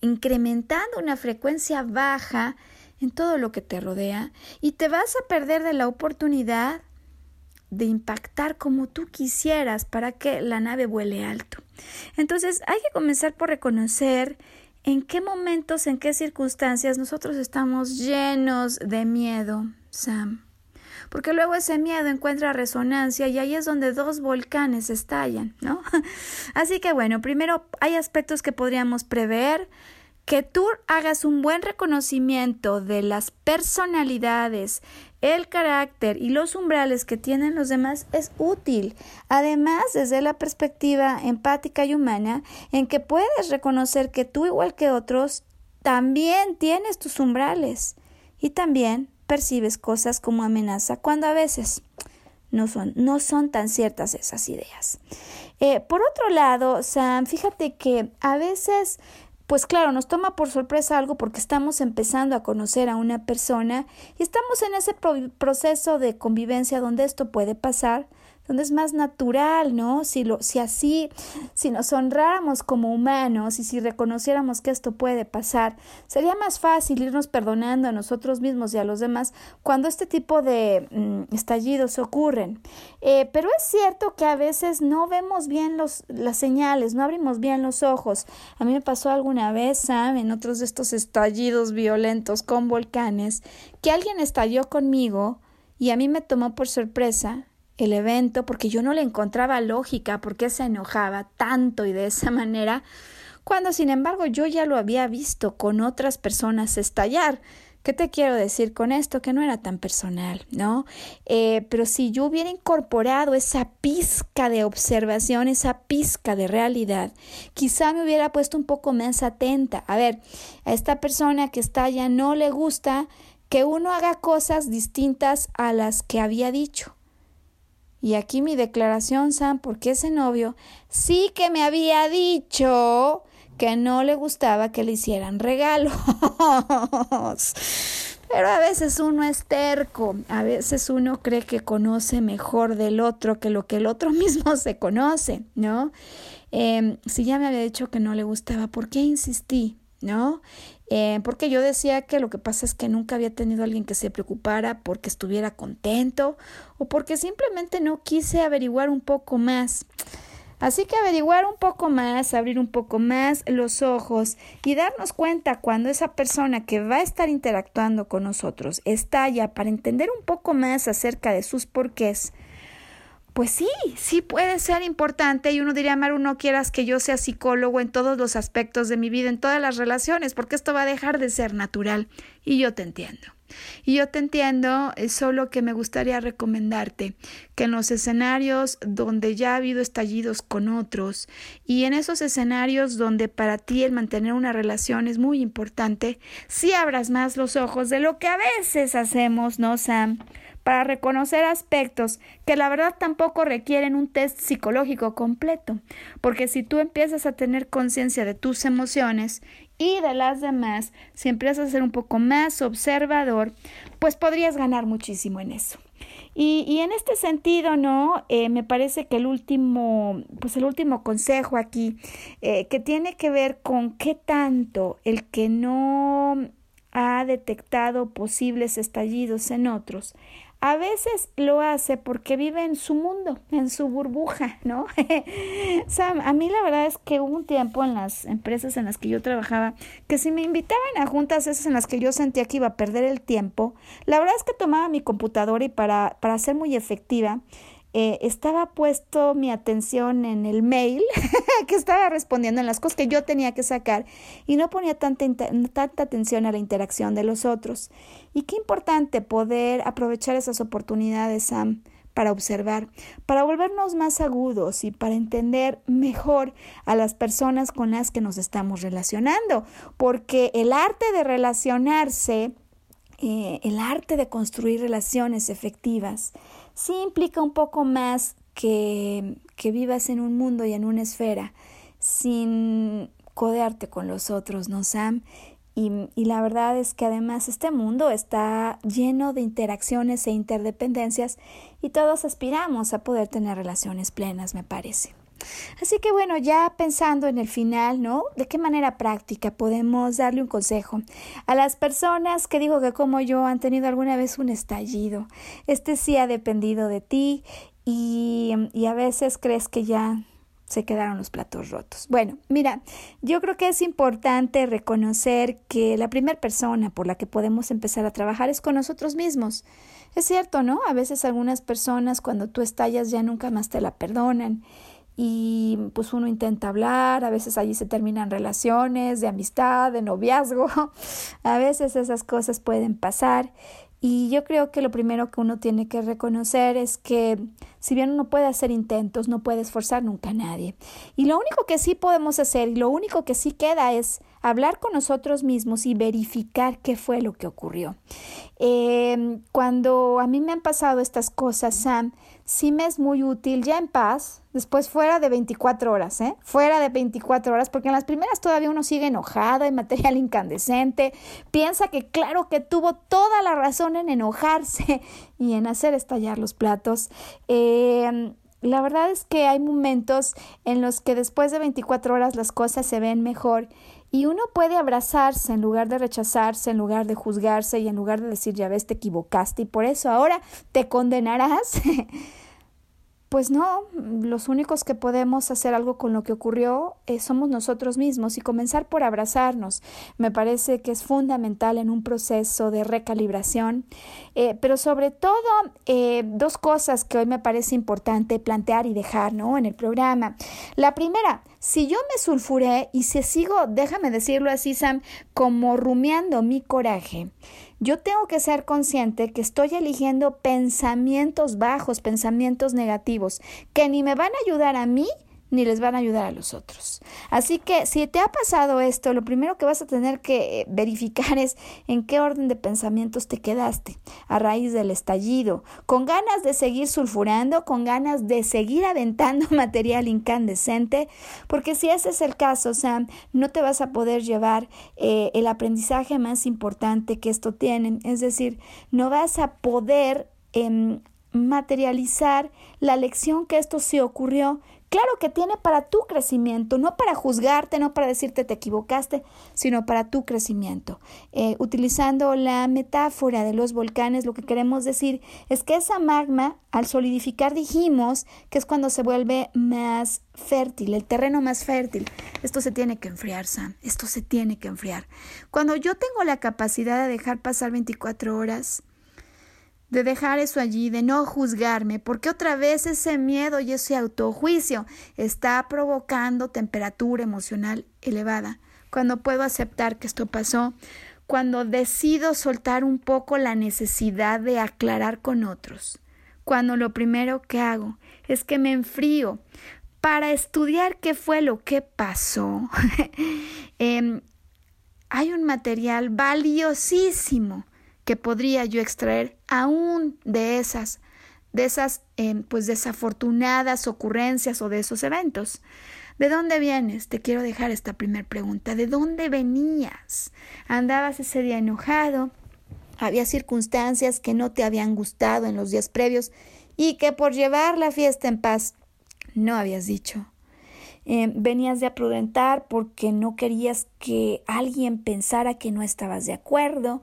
Speaker 1: incrementando una frecuencia baja en todo lo que te rodea y te vas a perder de la oportunidad de impactar como tú quisieras para que la nave vuele alto. Entonces hay que comenzar por reconocer en qué momentos, en qué circunstancias nosotros estamos llenos de miedo, Sam. Porque luego ese miedo encuentra resonancia y ahí es donde dos volcanes estallan, ¿no? Así que bueno, primero hay aspectos que podríamos prever, que tú hagas un buen reconocimiento de las personalidades, el carácter y los umbrales que tienen los demás es útil. Además, desde la perspectiva empática y humana, en que puedes reconocer que tú, igual que otros, también tienes tus umbrales y también percibes cosas como amenaza cuando a veces no son, no son tan ciertas esas ideas. Eh, por otro lado, Sam, fíjate que a veces pues claro, nos toma por sorpresa algo porque estamos empezando a conocer a una persona y estamos en ese proceso de convivencia donde esto puede pasar donde es más natural, ¿no? Si, lo, si así, si nos honráramos como humanos y si reconociéramos que esto puede pasar, sería más fácil irnos perdonando a nosotros mismos y a los demás cuando este tipo de mm, estallidos ocurren. Eh, pero es cierto que a veces no vemos bien los, las señales, no abrimos bien los ojos. A mí me pasó alguna vez, Sam, en otros de estos estallidos violentos con volcanes, que alguien estalló conmigo y a mí me tomó por sorpresa el evento porque yo no le encontraba lógica por qué se enojaba tanto y de esa manera, cuando sin embargo yo ya lo había visto con otras personas estallar. ¿Qué te quiero decir con esto? Que no era tan personal, ¿no? Eh, pero si yo hubiera incorporado esa pizca de observación, esa pizca de realidad, quizá me hubiera puesto un poco más atenta. A ver, a esta persona que estalla no le gusta que uno haga cosas distintas a las que había dicho. Y aquí mi declaración, Sam, porque ese novio sí que me había dicho que no le gustaba que le hicieran regalos. Pero a veces uno es terco, a veces uno cree que conoce mejor del otro que lo que el otro mismo se conoce, ¿no? Em, si ya me había dicho que no le gustaba, ¿por qué insistí? ¿No? Eh, porque yo decía que lo que pasa es que nunca había tenido alguien que se preocupara porque estuviera contento o porque simplemente no quise averiguar un poco más. Así que averiguar un poco más, abrir un poco más los ojos y darnos cuenta cuando esa persona que va a estar interactuando con nosotros está ya para entender un poco más acerca de sus porqués, pues sí, sí puede ser importante y uno diría, Maru, no quieras que yo sea psicólogo en todos los aspectos de mi vida, en todas las relaciones, porque esto va a dejar de ser natural. Y yo te entiendo. Y yo te entiendo, es solo que me gustaría recomendarte que en los escenarios donde ya ha habido estallidos con otros y en esos escenarios donde para ti el mantener una relación es muy importante, sí abras más los ojos de lo que a veces hacemos, ¿no, Sam? Para reconocer aspectos que la verdad tampoco requieren un test psicológico completo, porque si tú empiezas a tener conciencia de tus emociones y de las demás, si empiezas a ser un poco más observador, pues podrías ganar muchísimo en eso. Y, y en este sentido, ¿no? Eh, me parece que el último, pues el último consejo aquí, eh, que tiene que ver con qué tanto el que no ha detectado posibles estallidos en otros a veces lo hace porque vive en su mundo, en su burbuja, ¿no? Sam, a mí la verdad es que hubo un tiempo en las empresas en las que yo trabajaba que si me invitaban a juntas esas en las que yo sentía que iba a perder el tiempo, la verdad es que tomaba mi computadora y para, para ser muy efectiva, eh, estaba puesto mi atención en el mail que estaba respondiendo en las cosas que yo tenía que sacar y no ponía tanta, tanta atención a la interacción de los otros. Y qué importante poder aprovechar esas oportunidades, Sam, para observar, para volvernos más agudos y para entender mejor a las personas con las que nos estamos relacionando, porque el arte de relacionarse, eh, el arte de construir relaciones efectivas, sí implica un poco más que, que vivas en un mundo y en una esfera sin codearte con los otros, ¿no, Sam? Y, y, la verdad es que además este mundo está lleno de interacciones e interdependencias y todos aspiramos a poder tener relaciones plenas, me parece. Así que bueno, ya pensando en el final, ¿no? ¿De qué manera práctica podemos darle un consejo a las personas que digo que como yo han tenido alguna vez un estallido? Este sí ha dependido de ti y, y a veces crees que ya se quedaron los platos rotos. Bueno, mira, yo creo que es importante reconocer que la primera persona por la que podemos empezar a trabajar es con nosotros mismos. Es cierto, ¿no? A veces algunas personas cuando tú estallas ya nunca más te la perdonan y pues uno intenta hablar, a veces allí se terminan relaciones de amistad, de noviazgo, a veces esas cosas pueden pasar y yo creo que lo primero que uno tiene que reconocer es que si bien uno puede hacer intentos, no puede esforzar nunca a nadie. Y lo único que sí podemos hacer y lo único que sí queda es hablar con nosotros mismos y verificar qué fue lo que ocurrió. Eh, cuando a mí me han pasado estas cosas, Sam, sí me es muy útil ya en paz, después fuera de 24 horas, ¿eh? Fuera de 24 horas, porque en las primeras todavía uno sigue enojado, hay material incandescente, piensa que claro que tuvo toda la razón en enojarse y en hacer estallar los platos. Eh, la verdad es que hay momentos en los que después de 24 horas las cosas se ven mejor y uno puede abrazarse en lugar de rechazarse, en lugar de juzgarse y en lugar de decir, ya ves, te equivocaste y por eso ahora te condenarás. Pues no, los únicos que podemos hacer algo con lo que ocurrió eh, somos nosotros mismos y comenzar por abrazarnos. Me parece que es fundamental en un proceso de recalibración, eh, pero sobre todo eh, dos cosas que hoy me parece importante plantear y dejar ¿no? en el programa. La primera, si yo me sulfuré y si sigo, déjame decirlo así, Sam, como rumiando mi coraje, yo tengo que ser consciente que estoy eligiendo pensamientos bajos, pensamientos negativos, que ni me van a ayudar a mí ni les van a ayudar a los otros. Así que si te ha pasado esto, lo primero que vas a tener que eh, verificar es en qué orden de pensamientos te quedaste a raíz del estallido, con ganas de seguir sulfurando, con ganas de seguir aventando material incandescente, porque si ese es el caso, Sam, no te vas a poder llevar eh, el aprendizaje más importante que esto tiene, es decir, no vas a poder em, materializar la lección que esto se ocurrió Claro que tiene para tu crecimiento, no para juzgarte, no para decirte te equivocaste, sino para tu crecimiento. Eh, utilizando la metáfora de los volcanes, lo que queremos decir es que esa magma, al solidificar, dijimos que es cuando se vuelve más fértil, el terreno más fértil. Esto se tiene que enfriar, Sam. Esto se tiene que enfriar. Cuando yo tengo la capacidad de dejar pasar 24 horas, de dejar eso allí, de no juzgarme, porque otra vez ese miedo y ese autojuicio está provocando temperatura emocional elevada. Cuando puedo aceptar que esto pasó, cuando decido soltar un poco la necesidad de aclarar con otros, cuando lo primero que hago es que me enfrío para estudiar qué fue lo que pasó. Em, hay un material valiosísimo que podría yo extraer aún de esas, de esas em, pues desafortunadas ocurrencias o de esos eventos. ¿De dónde vienes? Te quiero dejar esta primera pregunta. ¿De dónde venías? ¿Andabas ese día enojado? ¿Había circunstancias que no te habían gustado en los días previos y que por llevar la fiesta en paz no habías dicho? Em, venías de aprudentar porque no querías que alguien pensara que no estabas de acuerdo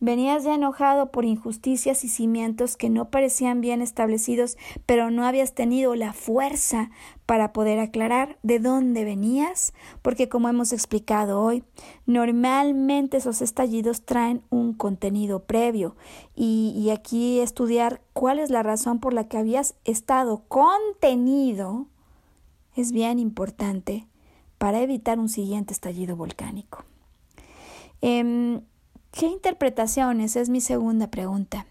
Speaker 1: Venías ya enojado por injusticias y cimientos que no parecían bien establecidos, pero no habías tenido la fuerza para poder aclarar de dónde venías, porque como hemos explicado hoy, normalmente esos estallidos traen un contenido previo y, y aquí estudiar cuál es la razón por la que habías estado contenido es bien importante para evitar un siguiente estallido volcánico. Em, ¿Qué interpretaciones? Es mi segunda pregunta.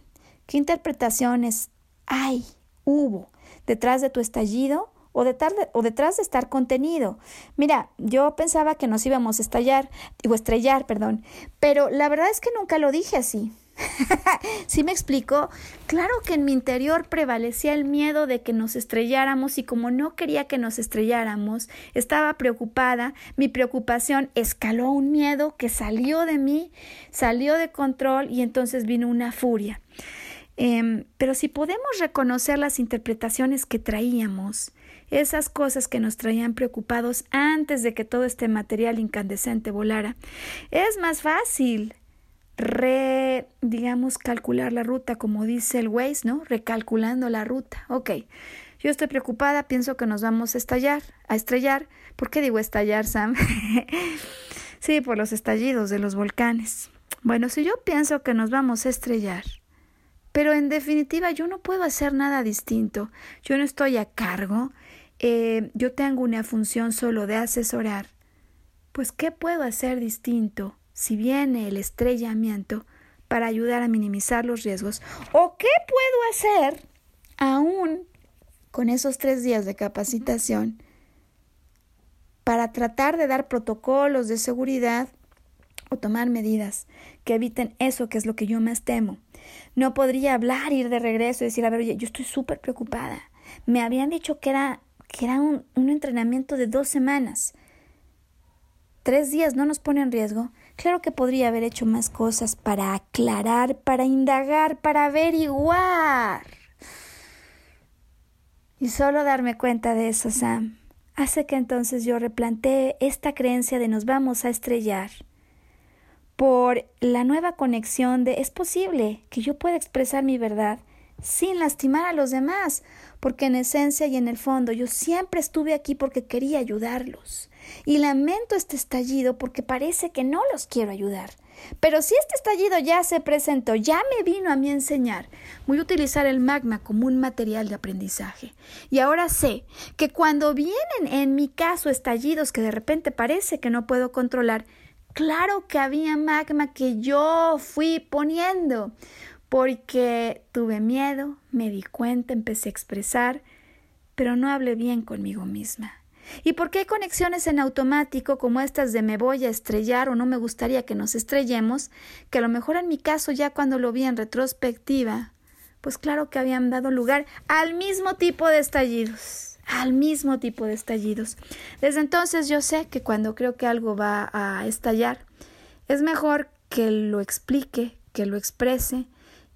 Speaker 1: ¿Qué interpretaciones hay, hubo, detrás de tu estallido o, de, o detrás de estar contenido? Mira, yo pensaba que nos íbamos a estallar, o estrellar, perdón, pero la verdad es que nunca lo dije así. ¿Sí me explico? Claro que en mi interior prevalecía el miedo de que nos estrelláramos y como no quería que nos estrelláramos, estaba preocupada, mi preocupación escaló un miedo que salió de mí, salió de control y entonces vino una furia. Em, pero si podemos reconocer las interpretaciones que traíamos, esas cosas que nos traían preocupados antes de que todo este material incandescente volara, es más fácil re, digamos, calcular la ruta, como dice el Waze, ¿no? Recalculando la ruta. Ok, yo estoy preocupada, pienso que nos vamos a estallar, a estrellar. ¿Por qué digo estallar, Sam? sí, por los estallidos de los volcanes. Bueno, si yo pienso que nos vamos a estrellar, pero en definitiva yo no puedo hacer nada distinto, yo no estoy a cargo, eh, yo tengo una función solo de asesorar, pues ¿qué puedo hacer distinto? Si viene el estrellamiento para ayudar a minimizar los riesgos? ¿O qué puedo hacer aún con esos tres días de capacitación para tratar de dar protocolos de seguridad o tomar medidas que eviten eso que es lo que yo más temo? No podría hablar, ir de regreso y decir, a ver, oye, yo estoy súper preocupada. Me habían dicho que era, que era un, un entrenamiento de dos semanas. Tres días no nos pone en riesgo. Claro que podría haber hecho más cosas para aclarar, para indagar, para averiguar. Y solo darme cuenta de eso, Sam, hace que entonces yo replantee esta creencia de nos vamos a estrellar por la nueva conexión de es posible que yo pueda expresar mi verdad sin lastimar a los demás, porque en esencia y en el fondo yo siempre estuve aquí porque quería ayudarlos. Y lamento este estallido porque parece que no los quiero ayudar. Pero si este estallido ya se presentó, ya me vino a mí enseñar, voy a utilizar el magma como un material de aprendizaje. Y ahora sé que cuando vienen en mi caso estallidos que de repente parece que no puedo controlar, claro que había magma que yo fui poniendo, porque tuve miedo, me di cuenta, empecé a expresar, pero no hablé bien conmigo misma. ¿Y por qué hay conexiones en automático como estas de me voy a estrellar o no me gustaría que nos estrellemos, que a lo mejor en mi caso ya cuando lo vi en retrospectiva, pues claro que habían dado lugar al mismo tipo de estallidos, al mismo tipo de estallidos. Desde entonces yo sé que cuando creo que algo va a estallar, es mejor que lo explique, que lo exprese,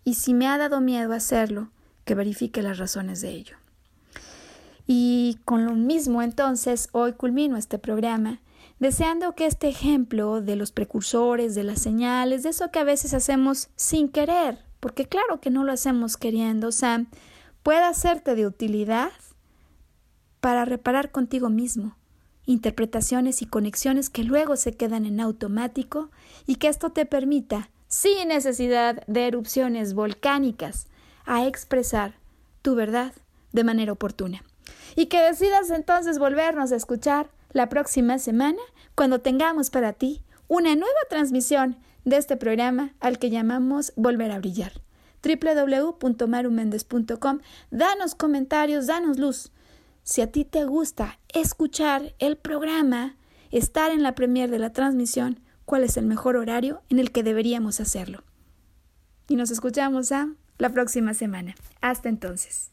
Speaker 1: y si me ha dado miedo hacerlo, que verifique las razones de ello. Y con lo mismo entonces hoy culmino este programa deseando que este ejemplo de los precursores, de las señales, de eso que a veces hacemos sin querer, porque claro que no lo hacemos queriendo, Sam, pueda serte de utilidad para reparar contigo mismo interpretaciones y conexiones que luego se quedan en automático y que esto te permita, sin necesidad de erupciones volcánicas, a expresar tu verdad de manera oportuna y que decidas entonces volvernos a escuchar la próxima semana cuando tengamos para ti una nueva transmisión de este programa al que llamamos Volver a Brillar. www.marumendez.com Danos comentarios, danos luz. Si a ti te gusta escuchar el programa, estar en la premier de la transmisión, cuál es el mejor horario en el que deberíamos hacerlo. Y nos escuchamos a la próxima semana. Hasta entonces.